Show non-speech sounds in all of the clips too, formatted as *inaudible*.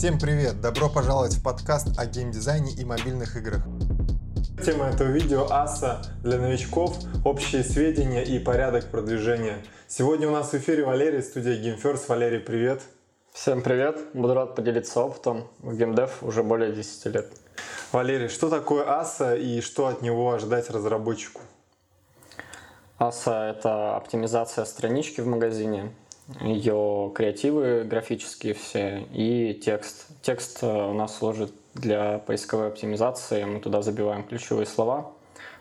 Всем привет! Добро пожаловать в подкаст о геймдизайне и мобильных играх. Тема этого видео АСА для новичков, общие сведения и порядок продвижения. Сегодня у нас в эфире Валерий, студия GameFirst. Валерий, привет! Всем привет! Буду рад поделиться опытом. В геймдев уже более 10 лет. Валерий, что такое АСА и что от него ожидать разработчику? АСА — это оптимизация странички в магазине, ее креативы графические все и текст. Текст э, у нас служит для поисковой оптимизации, мы туда забиваем ключевые слова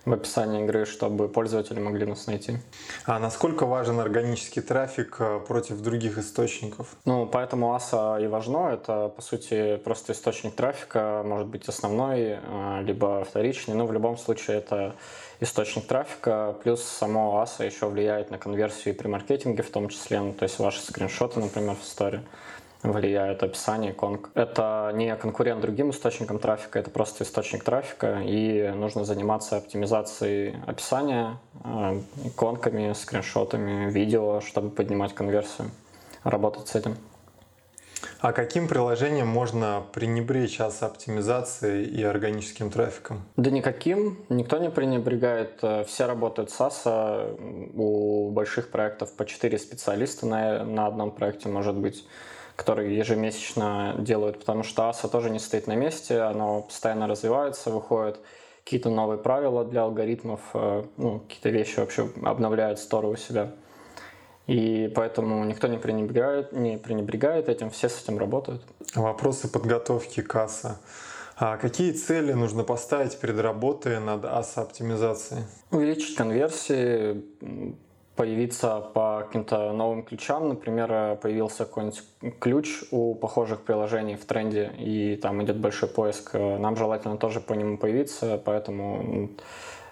в описании игры, чтобы пользователи могли нас найти. А насколько важен органический трафик э, против других источников? Ну, поэтому АСА и важно. Это, по сути, просто источник трафика, может быть основной, э, либо вторичный, но в любом случае это источник трафика, плюс само АСА еще влияет на конверсию и при маркетинге в том числе, ну, то есть ваши скриншоты, например, в истории влияет описание иконок. Это не конкурент другим источникам трафика, это просто источник трафика, и нужно заниматься оптимизацией описания, э, иконками, скриншотами, видео, чтобы поднимать конверсию, работать с этим. А каким приложением можно пренебречь ас оптимизацией и органическим трафиком? Да никаким. Никто не пренебрегает. Э, все работают с АСА. У больших проектов по 4 специалиста на, на одном проекте может быть которые ежемесячно делают, потому что АСА тоже не стоит на месте, оно постоянно развивается, выходят какие-то новые правила для алгоритмов, э, ну, какие-то вещи вообще обновляют сторы у себя. И поэтому никто не пренебрегает, не пренебрегает этим, все с этим работают. Вопросы подготовки касса. А какие цели нужно поставить перед работой над АСА-оптимизацией? Увеличить конверсии, появиться по каким-то новым ключам. Например, появился какой-нибудь ключ у похожих приложений в тренде, и там идет большой поиск. Нам желательно тоже по нему появиться, поэтому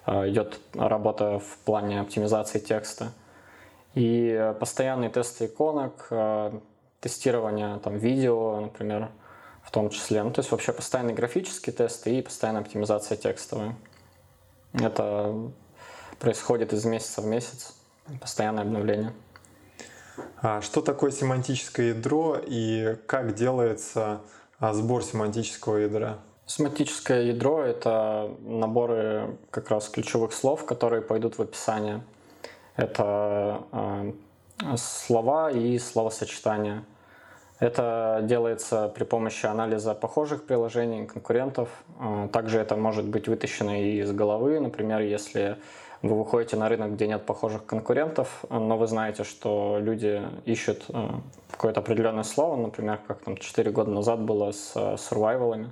э, идет работа в плане оптимизации текста. И постоянные тесты иконок, э, тестирование там, видео, например, в том числе. Ну, то есть вообще постоянные графические тесты и постоянная оптимизация текстовая. Это происходит из месяца в месяц постоянное обновление. А что такое семантическое ядро и как делается а, сбор семантического ядра? Семантическое ядро — это наборы как раз ключевых слов, которые пойдут в описание. Это э, слова и словосочетания. Это делается при помощи анализа похожих приложений, конкурентов. Также это может быть вытащено и из головы. Например, если вы выходите на рынок, где нет похожих конкурентов, но вы знаете, что люди ищут э, какое-то определенное слово, например, как там 4 года назад было с сурвайвалами.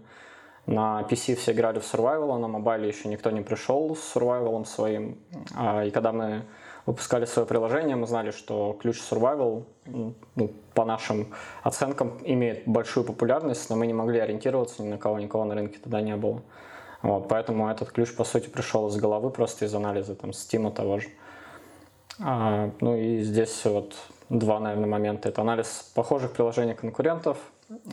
На PC все играли в survival, а на мобайле еще никто не пришел с survival своим. А, и когда мы выпускали свое приложение, мы знали, что ключ survival, ну, по нашим оценкам, имеет большую популярность, но мы не могли ориентироваться ни на кого, никого на рынке тогда не было. Вот, поэтому этот ключ, по сути, пришел из головы, просто из анализа там Steam того же. А, ну и здесь вот два, наверное, момента. Это анализ похожих приложений конкурентов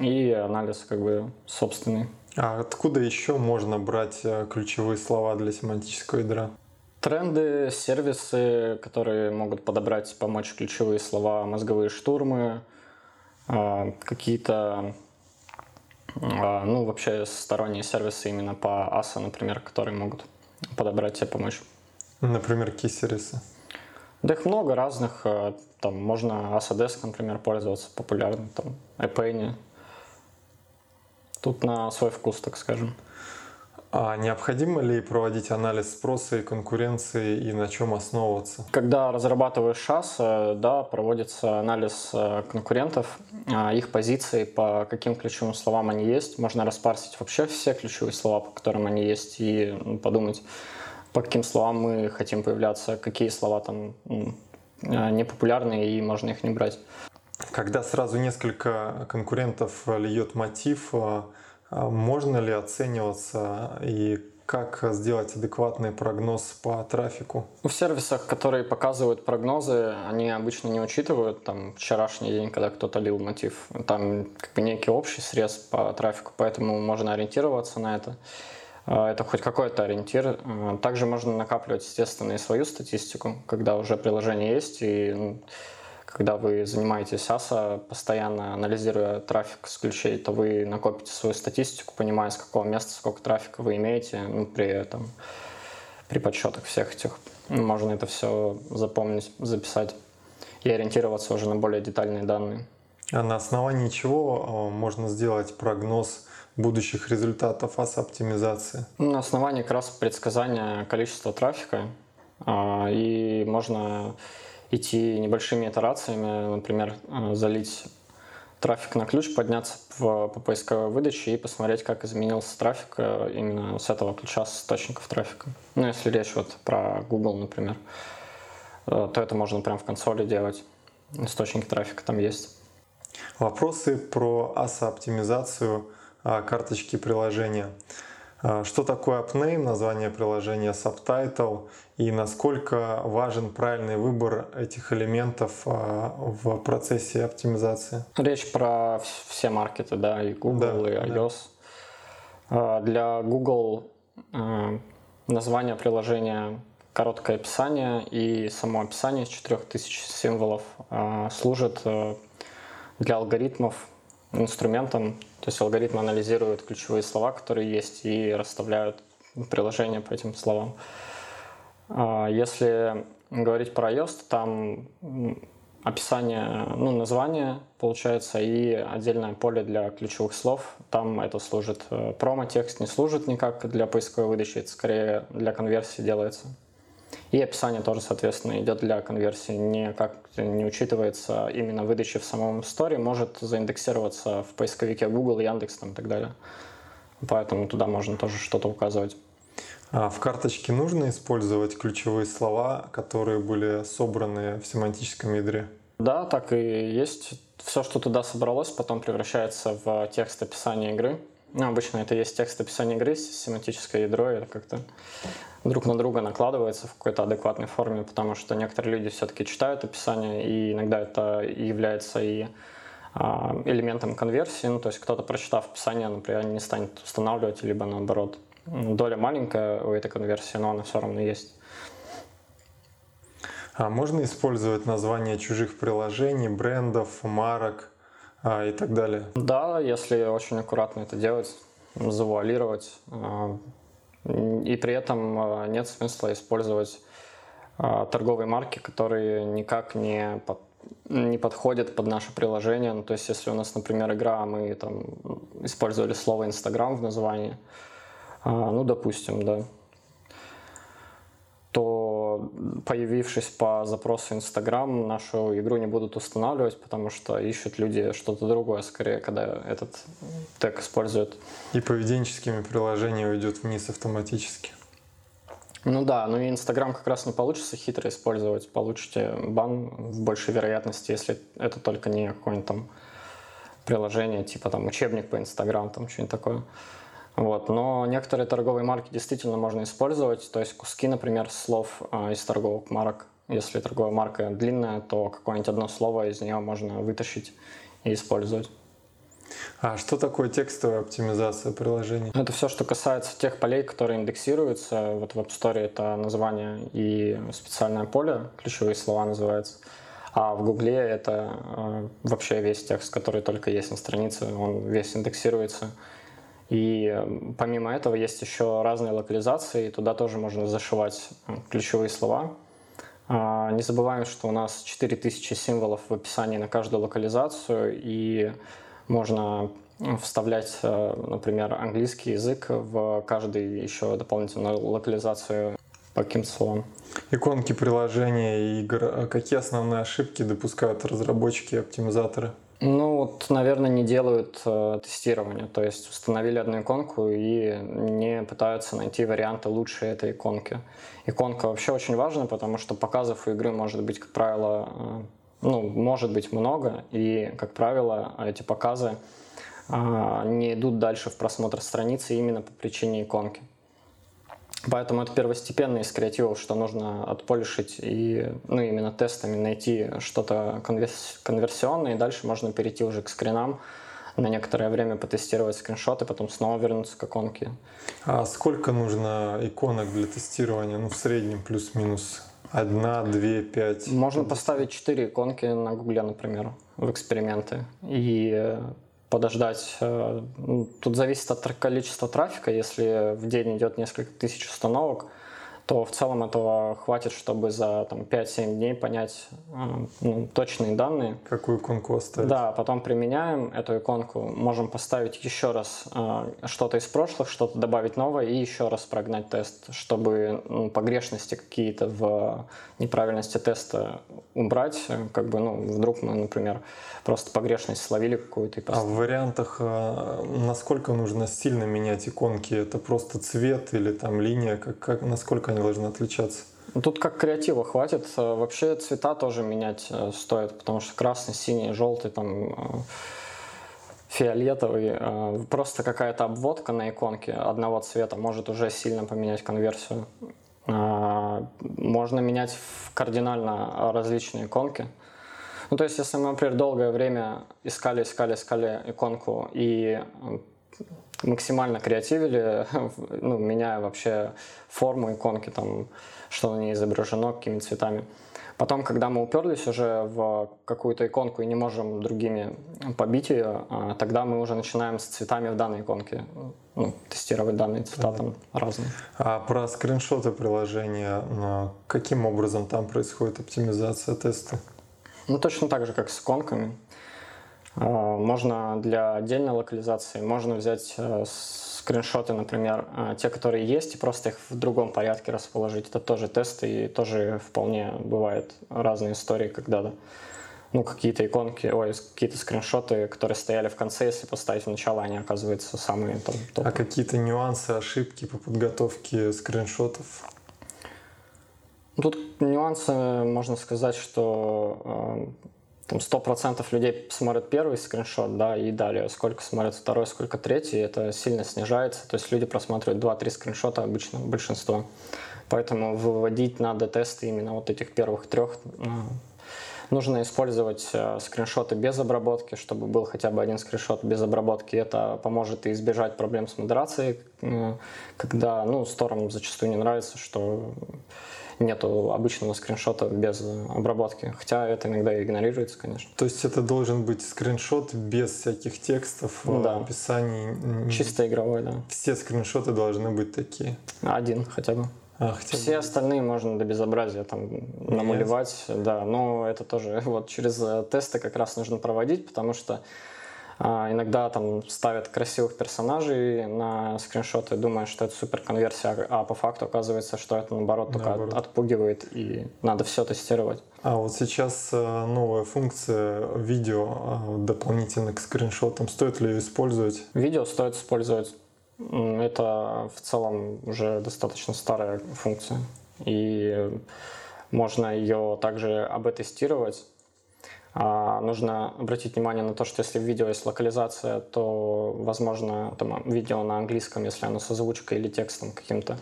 и анализ как бы собственный. А откуда еще можно брать э, ключевые слова для семантического ядра? Тренды, сервисы, которые могут подобрать, помочь ключевые слова, мозговые штурмы, а, какие-то ну, вообще сторонние сервисы именно по ASA, например, которые могут подобрать тебе помочь. Например, какие сервисы? Да их много разных. А, там можно ASADesk, например, пользоваться популярным, там, iPane. Тут на свой вкус, так скажем. А необходимо ли проводить анализ спроса и конкуренции и на чем основываться? Когда разрабатываешь шас, э, да, проводится анализ э, конкурентов, а, их позиций, по каким ключевым словам они есть. Можно распарсить вообще все ключевые слова, по которым они есть, и подумать, по каким словам мы хотим появляться, какие слова там э, непопулярные, и можно их не брать. Когда сразу несколько конкурентов льет мотив, а можно ли оцениваться и как сделать адекватный прогноз по трафику? В сервисах, которые показывают прогнозы, они обычно не учитывают там вчерашний день, когда кто-то лил мотив. Там как бы некий общий срез по трафику, поэтому можно ориентироваться на это. А, это хоть какой-то ориентир. А, также можно накапливать, естественно, и свою статистику, когда уже приложение есть, и ну, когда вы занимаетесь ASA, постоянно анализируя трафик с ключей, то вы накопите свою статистику, понимая, с какого места сколько трафика вы имеете, ну, при этом, при подсчетах всех этих. Можно это все запомнить, записать и ориентироваться уже на более детальные данные. А на основании чего а, можно сделать прогноз будущих результатов АС-оптимизации? На основании как раз предсказания количества трафика. А, и можно идти небольшими итерациями, например, а, залить трафик на ключ, подняться по, по поисковой выдаче и посмотреть, как изменился трафик э, именно с этого ключа, с источников трафика. Ну, если речь вот про Google, например, э, то это можно прямо в консоли делать. Источники трафика там есть. Вопросы про ASA-оптимизацию а, карточки приложения. А, что такое AppName, название приложения, Subtitle и насколько важен правильный выбор этих элементов а, в процессе оптимизации? Речь про все маркеты, да, и Google, да, и iOS. Да. Для Google название приложения короткое описание и само описание из 4000 символов служит для алгоритмов инструментом. То есть алгоритмы анализируют ключевые слова, которые есть, и расставляют приложения по этим словам. А, если говорить про iOS, то там описание, ну, название получается и отдельное поле для ключевых слов. Там это служит. Э, промо-текст не служит никак для поисковой выдачи, это скорее для конверсии делается. И описание тоже, соответственно, идет для конверсии, никак не учитывается именно выдача в самом Store, может заиндексироваться в поисковике Google, Яндекс там, и так далее. Поэтому туда можно тоже что-то указывать. А в карточке нужно использовать ключевые слова, которые были собраны в семантическом ядре? Да, так и есть. Все, что туда собралось, потом превращается в текст описания игры. Ну, обычно это есть текст описания игры, семантическое ядро, это как-то друг на друга накладывается в какой-то адекватной форме, потому что некоторые люди все-таки читают описание, и иногда это является и а, элементом конверсии, ну, то есть кто-то, прочитав описание, например, не станет устанавливать, либо наоборот. Доля маленькая у этой конверсии, но она все равно есть. А можно использовать названия чужих приложений, брендов, марок а, и так далее? Да, если очень аккуратно это делать, завуалировать, а, и при этом а, нет смысла использовать а, торговые марки, которые никак не, под, не подходят под наше приложение. Ну, то есть, если у нас, например, игра, мы там использовали слово Инстаграм в названии, ну, допустим, да, появившись по запросу Инстаграм, нашу игру не будут устанавливать, потому что ищут люди что-то другое, скорее, когда этот тег используют. И поведенческими приложениями уйдет вниз автоматически. Ну да, ну и Инстаграм как раз не получится хитро использовать. Получите бан в большей вероятности, если это только не какое-нибудь там приложение, типа там учебник по Инстаграм, там что-нибудь такое. Вот. Но некоторые торговые марки действительно можно использовать, то есть куски, например, слов э, из торговых марок. Если торговая марка длинная, то какое-нибудь одно слово из нее можно вытащить и использовать. А что такое текстовая оптимизация приложений? Это все, что касается тех полей, которые индексируются. Вот в App Store это название и специальное поле, ключевые слова называются. А в Гугле это э, вообще весь текст, который только есть на странице, он весь индексируется. И помимо этого есть еще разные локализации, туда тоже можно зашивать ключевые слова. А, не забываем, что у нас 4000 символов в описании на каждую локализацию, и можно вставлять, э, например, английский язык в каждую еще дополнительную локализацию по каким-то словам. Иконки приложения и игр. Какие основные ошибки допускают разработчики и оптимизаторы? Ну, вот, наверное, не делают э, тестирование. То есть установили одну иконку и не пытаются найти варианты лучше этой иконки. Иконка вообще очень важна, потому что показов у игры может быть, как правило, э, ну, может быть много, и, как правило, эти показы э, не идут дальше в просмотр страницы именно по причине иконки. Поэтому это первостепенно из креативов, что нужно отполишить и ну, именно тестами найти что-то конверс конверсионное, и дальше можно перейти уже к скринам, на некоторое время потестировать скриншоты, потом снова вернуться к иконке. А сколько нужно иконок для тестирования? Ну, в среднем плюс-минус Одна, две, пять. Можно поставить четыре иконки на Гугле, например, в эксперименты. И подождать. Э, тут зависит от количества трафика. Если в день идет несколько тысяч установок, то в целом этого хватит, чтобы за там, 5-7 дней понять ну, точные данные. Какую иконку оставить. Да, потом применяем эту иконку, можем поставить еще раз э, что-то из прошлых, что-то добавить новое и еще раз прогнать тест, чтобы ну, погрешности какие-то в неправильности теста убрать. Как бы, ну, вдруг мы, например, просто погрешность словили какую-то. И а в вариантах э, насколько нужно сильно менять иконки? Это просто цвет или там линия? Как, как, насколько они должны отличаться? Ну, тут как креатива хватит. Э, вообще цвета тоже менять э, стоит, потому что красный, синий, желтый, там э, фиолетовый. Просто какая-то обводка на иконке одного цвета может уже сильно поменять конверсию. Можно менять кардинально различные иконки. Ну, то есть, если мы, например, долгое время искали, искали, искали иконку и максимально креативили, *laughs* ну, меняя вообще форму иконки, там, что на ней изображено, какими цветами. Потом, когда мы уперлись уже в какую-то иконку и не можем другими побить ее, а, тогда мы уже начинаем с цветами в данной иконке ну, тестировать данные цвета там разные. А про скриншоты приложения, каким образом там происходит оптимизация теста? Ну, точно так же, как с иконками. А, можно для отдельной локализации, можно взять э, скриншоты, например, э, те, которые есть, и просто их в другом порядке расположить. Это тоже тесты, и тоже вполне бывают разные истории, когда да, ну, какие-то иконки, ой, какие-то скриншоты, которые стояли в конце, если поставить в начало, они оказываются самые там топ. А какие-то нюансы, ошибки по подготовке скриншотов? Тут нюансы, можно сказать, что э, там 100% людей смотрят первый скриншот, да, и далее сколько смотрят второй, сколько третий, это сильно снижается. То есть люди просматривают 2-3 скриншота обычно, большинство. Поэтому выводить надо тесты именно вот этих первых трех. Ну, нужно использовать э, скриншоты без обработки, чтобы был хотя бы один скриншот без обработки. Это поможет и избежать проблем с модерацией, когда ну, сторонам зачастую не нравится, что нету обычного скриншота без обработки. Хотя это иногда игнорируется, конечно. То есть это должен быть скриншот без всяких текстов, э, да. описаний? Чисто игровой, да. Все скриншоты должны быть такие? Один хотя бы. А, хотя Все бы. остальные можно до безобразия там намалевать, да, но это тоже *laughs* вот через э, тесты как раз нужно проводить, потому что иногда там ставят красивых персонажей на скриншоты, думая, что это супер конверсия, а по факту оказывается, что это наоборот только наоборот. отпугивает и надо все тестировать. А вот сейчас э, новая функция видео а, дополнительно к скриншотам. Стоит ли ее использовать? Видео стоит использовать. Это в целом уже достаточно старая функция. И можно ее также об-тестировать а, нужно обратить внимание на то, что если в видео есть локализация, то, возможно, там, видео на английском, если оно с озвучкой или текстом каким-то,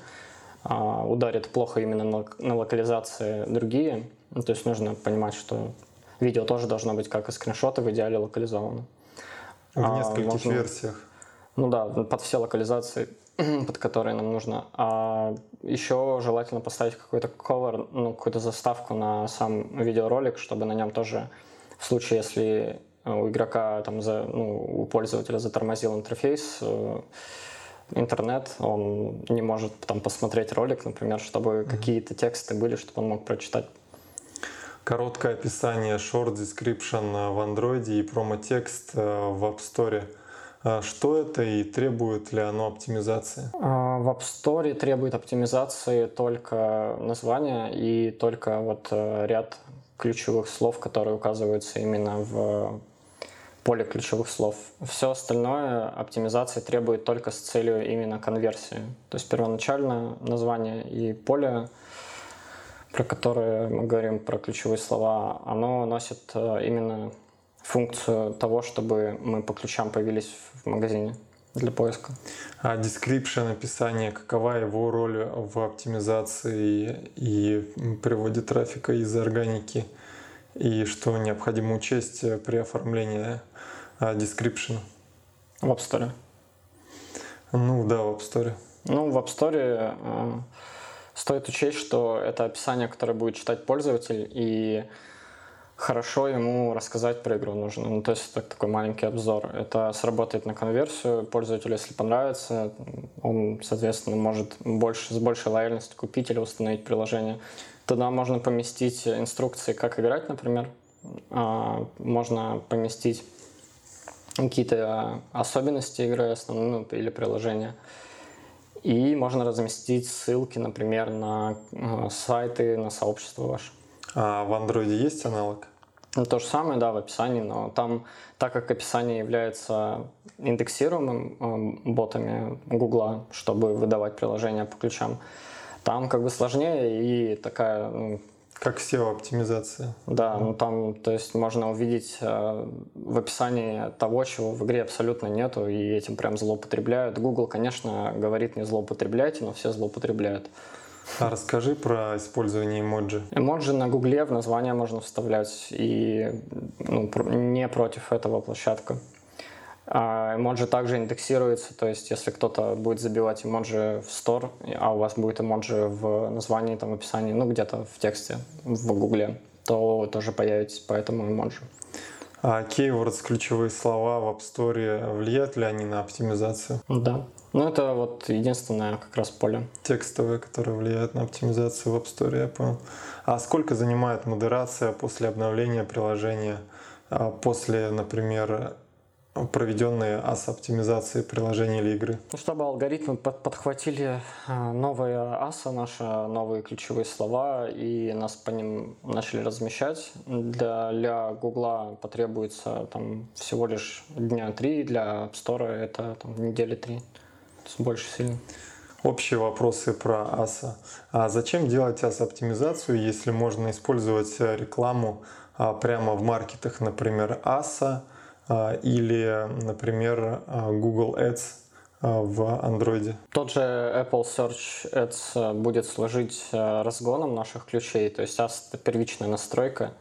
а, ударит плохо именно на, на локализации другие. Ну, то есть нужно понимать, что видео тоже должно быть, как и скриншоты, в идеале локализовано. В а, нескольких можно, версиях. Ну да, под все локализации, *clears throat* под которые нам нужно. А еще желательно поставить какой-то ковер, ну, какую-то заставку на сам видеоролик, чтобы на нем тоже в случае, если э, у игрока, там, за, ну, у пользователя затормозил интерфейс, э, интернет, он не может там посмотреть ролик, например, чтобы mm-hmm. какие-то тексты были, чтобы он мог прочитать. Короткое описание short description в Android и промо-текст э, в App Store. Что это и требует ли оно оптимизации? В App Store требует оптимизации только название и только вот ряд ключевых слов, которые указываются именно в поле ключевых слов. Все остальное оптимизация требует только с целью именно конверсии. То есть первоначально название и поле, про которое мы говорим, про ключевые слова, оно носит э, именно функцию того, чтобы мы по ключам появились в магазине для поиска. А description, описание, какова его роль в оптимизации и приводе трафика из органики? И что необходимо учесть при оформлении а, description? В App Store. Ну да, в App Store. Ну, в App Store э, стоит учесть, что это описание, которое будет читать пользователь, и хорошо ему рассказать про игру нужно. Ну, то есть это такой маленький обзор. Это сработает на конверсию. Пользователю, если понравится, он, соответственно, может больше, с большей лояльностью купить или установить приложение. Туда можно поместить инструкции, как играть, например. А, можно поместить какие-то особенности игры основные ну, или приложения. И можно разместить ссылки, например, на э, сайты, на сообщество ваше. А в Android есть аналог? Ну, то же самое, да, в описании, но там, так как описание является индексируемым э, ботами Гугла, чтобы выдавать приложения по ключам, там как бы сложнее и такая ну, как SEO-оптимизация. Да, ну там, то есть можно увидеть э, в описании того, чего в игре абсолютно нету, и этим прям злоупотребляют. Google, конечно, говорит не злоупотребляйте, но все злоупотребляют. А расскажи про использование эмоджи. Эмоджи на Гугле в название можно вставлять, и ну, не против этого площадка. А эмоджи также индексируется, то есть если кто-то будет забивать эмоджи в store, а у вас будет эмоджи в названии, там, в описании, ну где-то в тексте в гугле, то тоже появитесь по этому эмоджи. А keywords, ключевые слова в App Store, влияют ли они на оптимизацию? Да. Ну, это вот единственное как раз поле. Текстовые, которые влияют на оптимизацию в App Store, я понял. А сколько занимает модерация после обновления приложения? А после, например, проведенные ас-оптимизации приложений или игры. Ну, чтобы алгоритмы под подхватили а, новые аса, наши новые ключевые слова, и нас по ним начали размещать. Для, для Гугла потребуется там, всего лишь дня три, для App Store это там, недели три. Больше сильно. Общие вопросы про аса. А зачем делать ас-оптимизацию, если можно использовать рекламу а, прямо в маркетах, например, аса, а, или, например, а, Google Ads в Android. Тот же Apple Search Ads будет служить разгоном наших ключей, то есть AS — это первичная настройка,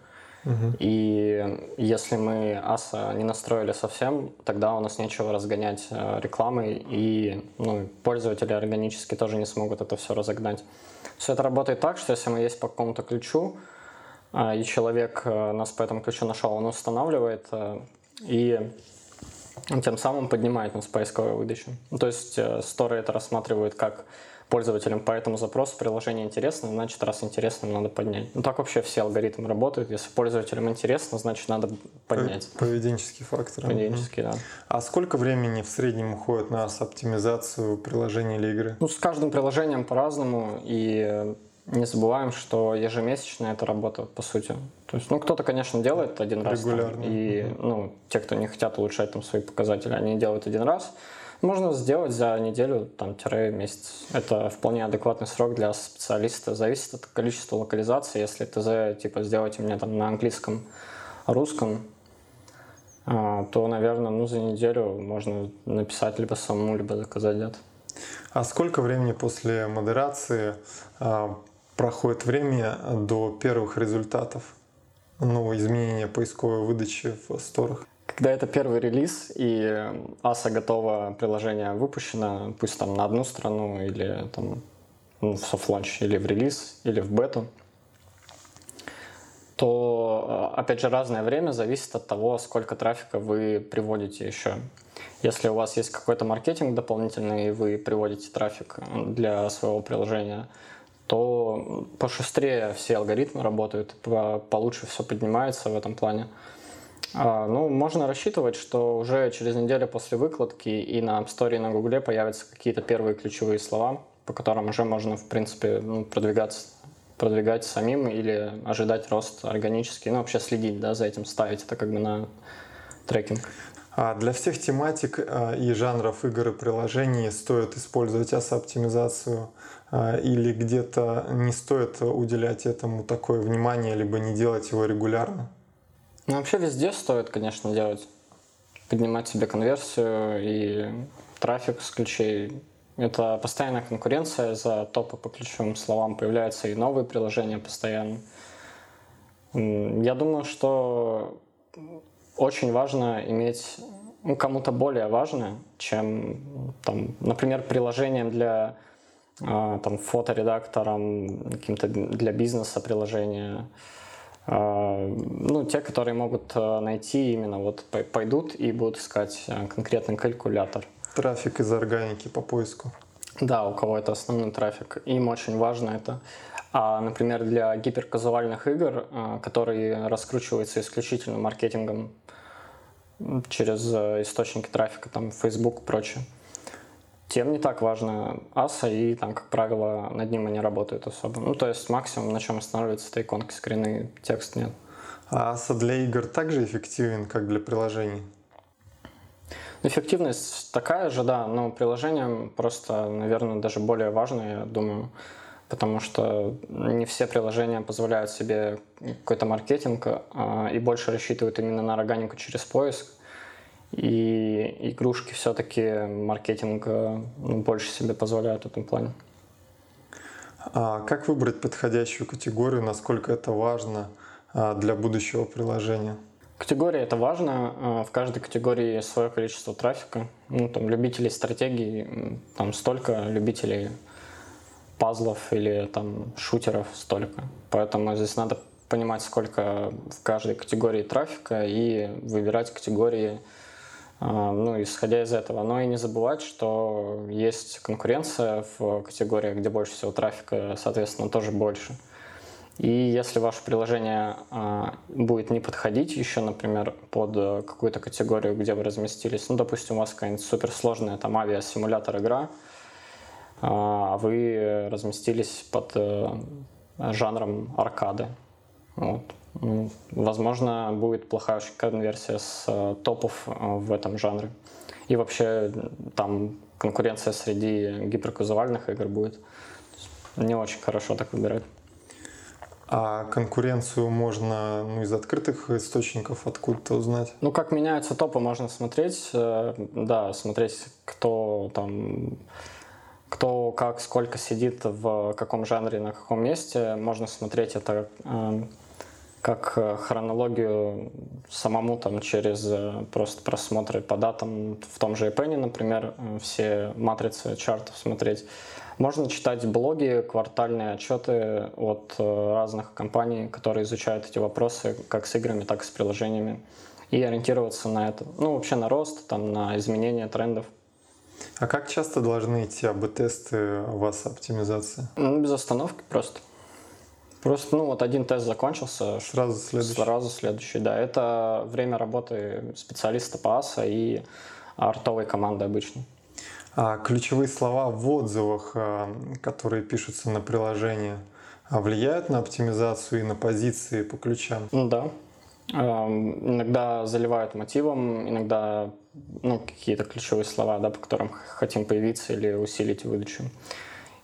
И если мы ASA не настроили совсем, тогда у нас нечего разгонять рекламой, и ну, пользователи органически тоже не смогут это все разогнать. Все это работает так, что если мы есть по какому-то ключу, и человек нас по этому ключу нашел, он устанавливает и тем самым поднимает нас поисковую выдачу. То есть сторы э, это рассматривают как пользователям по этому запросу приложение интересно, значит, раз интересно, надо поднять. Ну, так вообще все алгоритмы работают. Если пользователям интересно, значит, надо поднять. Поведенческий фактор. Поведенческий, да. А сколько времени в среднем уходит на оптимизацию приложения или игры? Ну, с каждым приложением по-разному, и не забываем, что ежемесячно это работа, по сути. То есть, ну, кто-то, конечно, делает один раз. Регулярно. И, ну, те, кто не хотят улучшать там свои показатели, они делают один раз. Можно сделать за неделю, там, тире месяц. Это вполне адекватный срок для специалиста. Зависит от количества локализации. Если ТЗ, типа, сделайте мне там на английском, русском, а, то, наверное, ну, за неделю можно написать либо самому, либо заказать где-то. А сколько времени после модерации а, проходит время до первых результатов, ну, изменения поисковой выдачи в сторах. Когда это первый релиз и ASO готово, приложение выпущено, пусть там на одну страну или там ну, в soft launch, или в релиз, или в бету, то, э, опять же, разное время зависит от того, сколько трафика вы приводите еще. Если у вас есть какой-то маркетинг дополнительный, и вы приводите трафик для своего приложения, то пошустрее все алгоритмы работают, получше все поднимается в этом плане. А, ну, можно рассчитывать, что уже через неделю после выкладки и на App Store, и на Гугле появятся какие-то первые ключевые слова, по которым уже можно, в принципе, ну, продвигаться продвигать самим или ожидать рост органический, ну, вообще следить, да, за этим, ставить это как бы на трекинг. А для всех тематик а, и жанров игр и приложений стоит использовать asa-оптимизацию а, или где-то не стоит уделять этому такое внимание, либо не делать его регулярно? Ну, вообще везде стоит, конечно, делать. Поднимать себе конверсию и трафик с ключей. Это постоянная конкуренция за топы по ключевым словам. Появляются и новые приложения постоянно. Я думаю, что очень важно иметь ну, кому-то более важное, чем, там, например, приложением для а, там, фоторедактором, каким-то для бизнеса приложения. А, ну, те, которые могут э, найти именно вот пойдут и будут искать э, конкретный калькулятор. Трафик из органики по поиску. Да, у кого это основной трафик. Им очень важно это. А, например, для гиперказуальных игр, э, которые раскручиваются исключительно маркетингом через источники трафика, там Facebook и прочее, тем не так важно аса, и там, как правило, над ним они работают особо. Ну, то есть максимум, на чем останавливается, это иконки, скрины, текст нет. А аса для игр также эффективен, как для приложений? Эффективность такая же, да, но приложением просто, наверное, даже более важно, я думаю, потому что не все приложения позволяют себе какой-то маркетинг а, и больше рассчитывают именно на органику через поиск. И игрушки все-таки маркетинг э, ну, больше себе позволяют в этом плане. А как выбрать подходящую категорию, насколько это важно а, для будущего приложения? Категория это важно. Э, в каждой категории есть свое количество трафика. Ну, там, любителей стратегий, там столько, любителей пазлов или там шутеров столько. Поэтому здесь надо понимать, сколько в каждой категории трафика и выбирать категории, а, ну, исходя из этого. Но и не забывать, что есть конкуренция в категориях, где больше всего трафика, соответственно, тоже больше. И если ваше приложение а, будет не подходить еще, например, под какую-то категорию, где вы разместились, ну, допустим, у вас какая-нибудь суперсложная там авиасимулятор игра, а вы разместились под э, жанром аркады. Вот. Возможно, будет плохая конверсия с э, топов э, в этом жанре. И вообще там конкуренция среди гиперказуальных игр будет. Не очень хорошо так выбирать. А конкуренцию можно ну, из открытых источников откуда-то узнать? Ну, как меняются топы, можно смотреть. Э, да, смотреть, кто там кто как, сколько сидит в каком жанре, на каком месте. Можно смотреть это как э, хронологию самому там через э, просто просмотры по датам в том же EPN, например, э, все матрицы чартов смотреть. Можно читать блоги, квартальные отчеты от разных компаний, которые изучают эти вопросы как с играми, так и с приложениями, и ориентироваться на это. Ну, вообще на рост, там, на изменение трендов. А как часто должны идти АБ-тесты у вас оптимизации? Ну, без остановки просто. Просто, ну, вот один тест закончился. Сразу следующий. Сразу следующий, да. Это время работы специалиста по АСА и артовой команды обычно. А ключевые слова в отзывах, а, которые пишутся на приложении, а влияют на оптимизацию и на позиции по ключам? Да. Иногда заливают мотивом, иногда ну, какие-то ключевые слова, да, по которым хотим появиться или усилить выдачу.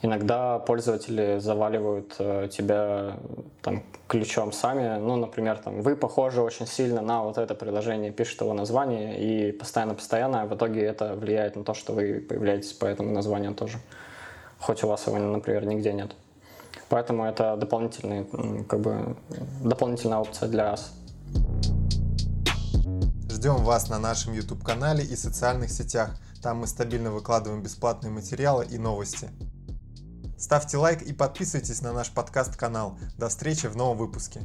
Иногда пользователи заваливают э, тебя там, ключом сами. Ну, например, там, вы похожи очень сильно на вот это приложение, пишет его название, и постоянно-постоянно в итоге это влияет на то, что вы появляетесь по этому названию тоже. Хоть у вас его, например, нигде нет. Поэтому это дополнительный, как бы, дополнительная опция для вас. Ждем вас на нашем YouTube-канале и социальных сетях. Там мы стабильно выкладываем бесплатные материалы и новости. Ставьте лайк и подписывайтесь на наш подкаст-канал. До встречи в новом выпуске.